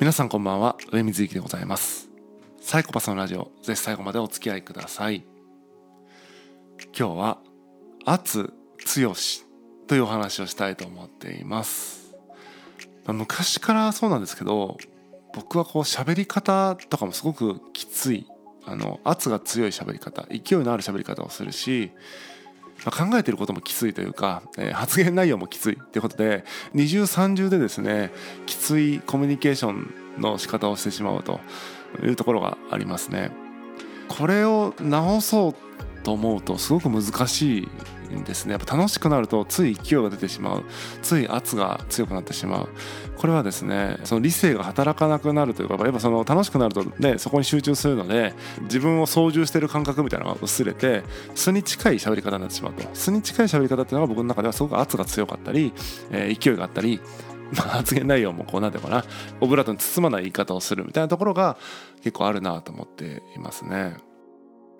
皆さんこんばんは。上水幸でございます。サイコパスのラジオ。ぜひ最後までお付き合いください。今日は圧強しというお話をしたいと思っています。昔からそうなんですけど僕はこう喋り方とかもすごくきつい。あの圧が強い喋り方勢いのある喋り方をするし、考えてることもきついというか、えー、発言内容もきついということで二重三重でですねきついコミュニケーションの仕方をしてしまうというところがありますね。これを直そうと思うとすごく難しいんですね。やっぱ楽しくなるとつい勢いが出てしまう。つい圧が強くなってしまう。これはですねその理性が働かなくなるというかやっぱその楽しくなるとねそこに集中するので自分を操縦してる感覚みたいなのが薄れて素に近い喋り方になってしまうと。素に近い喋り方っていうのが僕の中ではすごく圧が強かったり、えー、勢いがあったり まあ、発言内容もこうなんていうかな。オブラートに包まない言い方をするみたいなところが結構あるなと思っていますね。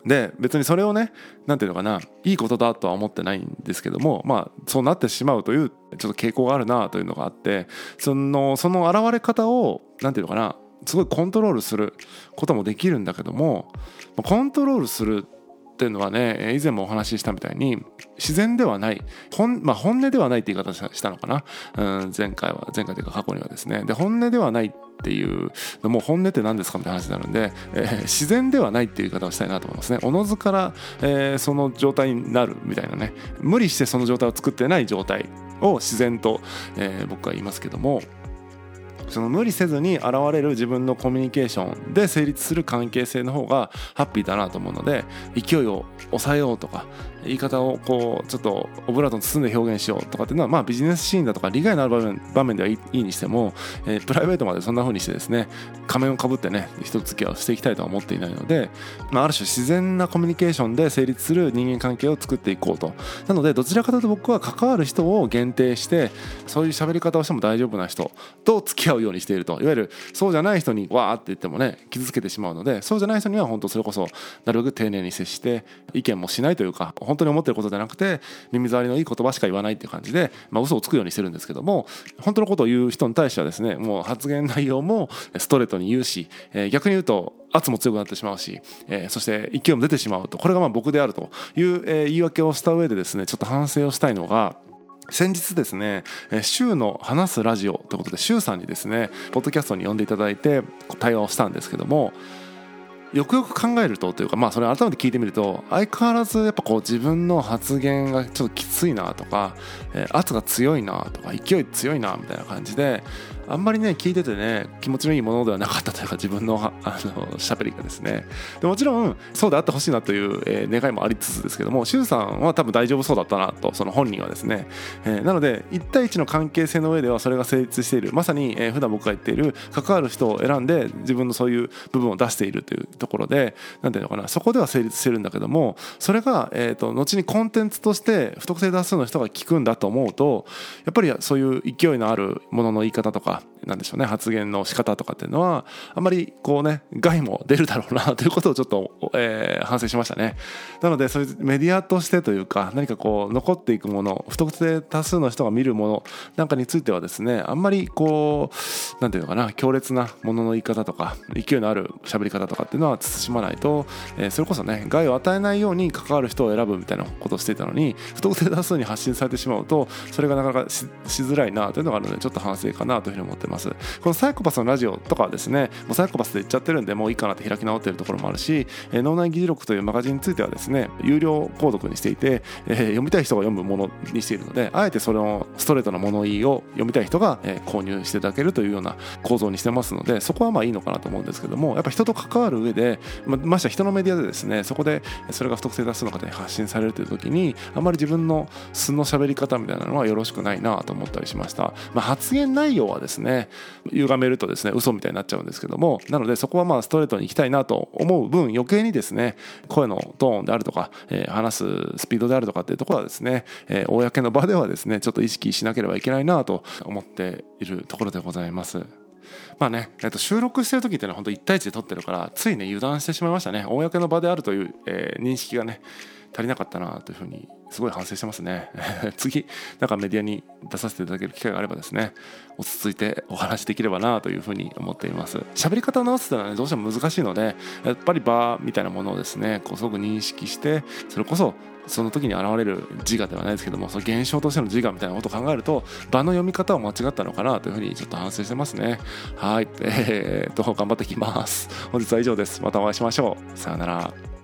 で別にそれをね何ていうのかないいことだとは思ってないんですけどもまあそうなってしまうというちょっと傾向があるなというのがあってそのその現れ方を何ていうのかなすごいコントロールすることもできるんだけどもコントロールするっていうのはね以前もお話ししたみたいに自然ではない本,、まあ、本音ではないって言い方したのかな、うん、前回は前回というか過去にはですね。で本音ではないっていうもう本音って何ですかみたいな話になるんで、えー、自然ではないっていう言い方をしたいなと思いますね。おのずから、えー、その状態になるみたいなね。無理してその状態を作ってない状態を自然と、えー、僕は言いますけどもその無理せずに現れる自分のコミュニケーションで成立する関係性の方がハッピーだなと思うので勢いを抑えようとか言い方をこうちょっとオブラートに包んで表現しようとかっていうのはまあビジネスシーンだとか利害のある場面場面ではいいにしても、えー、プライベートまでそんな風にしてですね仮面をかぶってね人付き合いをしていきたいとは思っていないので、まあ、ある種自然なコミュニケーションで成立する人間関係を作っていこうと。なのでどちらかというと僕は関わる人を限定してそういう喋り方をしても大丈夫な人と付き合うようにしていると。いわゆるそうじゃない人にわーって言ってもね傷つけてしまうのでそうじゃない人には本当それこそなるべく丁寧に接して意見もしないというか本本当に思ってることじゃなくて耳障りのいい言葉しか言わないっていう感じで、まあ、嘘をつくようにしてるんですけども本当のことを言う人に対してはですねもう発言内容もストレートに言うし、えー、逆に言うと圧も強くなってしまうし、えー、そして勢いも出てしまうとこれがまあ僕であるという、えー、言い訳をした上でですねちょっと反省をしたいのが先日ですね「週の話すラジオ」ということで週さんにですねポッドキャストに呼んでいただいて対話をしたんですけどもよくよく考えるとというかまあそれ改めて聞いてみると相変わらずやっぱこう自分の発言がちょっときついなとか、えー、圧が強いなとか勢い強いなみたいな感じであんまりね聞いててね気持ちのいいものではなかったというか自分の あの喋りがですね。でもちろんそうであってほしいなという、えー、願いもありつつですけども周さんは多分大丈夫そうだったなとその本人はですね、えー、なので1対1の関係性の上ではそれが成立している。まさに、えー、普段僕が言っている関わる人を選んで自分のそういう部分を出しているというところで何ていうのかなそこでは成立してるんだけどもそれが、えーと、後にコンテンツとして不特定多数の人が聞くんだと思うとやっぱりそういう勢いのあるものの言い方とかなんでしょうね発言の仕方とかっていうのはあんまりこうね害も出るだろうなということをちょっと、えー、反省しましたね。なのでそういうメディアとしてというか何かこう残っていくもの不特定多数の人が見るものなんかについてはですねあんまりこう何て言うのかな強烈なものの言い方とか勢いのある喋り方とかっていうのは慎まないと、えー、それこそね害を与えないように関わる人を選ぶみたいなことをしていたのに不特定多数に発信されてしまうとそれがなかなかしづらいなというのがあるのでちょっと反省かなというふうに思ってます。このサイコパスのラジオとかはですねもうサイコパスで言っちゃってるんでもういいかなって開き直ってるところもあるし、え、脳内議事録というマガジンについてはですね有料購読にしていて、えー、読みたい人が読むものにしているのであえてそれをストレートな物言いを読みたい人が、えー、購入していただけるというような構造にしてますのでそこはまあいいのかなと思うんですけどもやっぱ人と関わる上でままして人のメディアでですねそこでそれが不特定多数の方に発信されるという時にあまり自分の素の喋り方みたいなのはよろしくないなと思ったりしました、まあ、発言内容はですねね歪めるとですね嘘みたいになっちゃうんですけどもなのでそこはまあストレートに行きたいなと思う分余計にですね声のトーンであるとか、えー、話すスピードであるとかっていうところはですね、えー、公の場ではですねちょっと意識しなければいけないなと思っているところでございます。まあね、えっと、収録してる時っていうのは本当1対1で撮ってるからついね油断してしまいましたね公の場であるという、えー、認識がね足りなかったなというふうにすごい反省してますね。次なんかメディアに出させていただける機会があればですね落ち着いてお話できればなというふうに思っています。喋り方を直すというのはねどうしても難しいのでやっぱり場みたいなものをですねこうすごく認識してそれこそその時に現れる自我ではないですけどもその現象としての自我みたいなことを考えると場の読み方を間違ったのかなというふうにちょっと反省してますね。はい。えー、っと頑張っていきます。本日は以上です。またお会いしましょう。さようなら。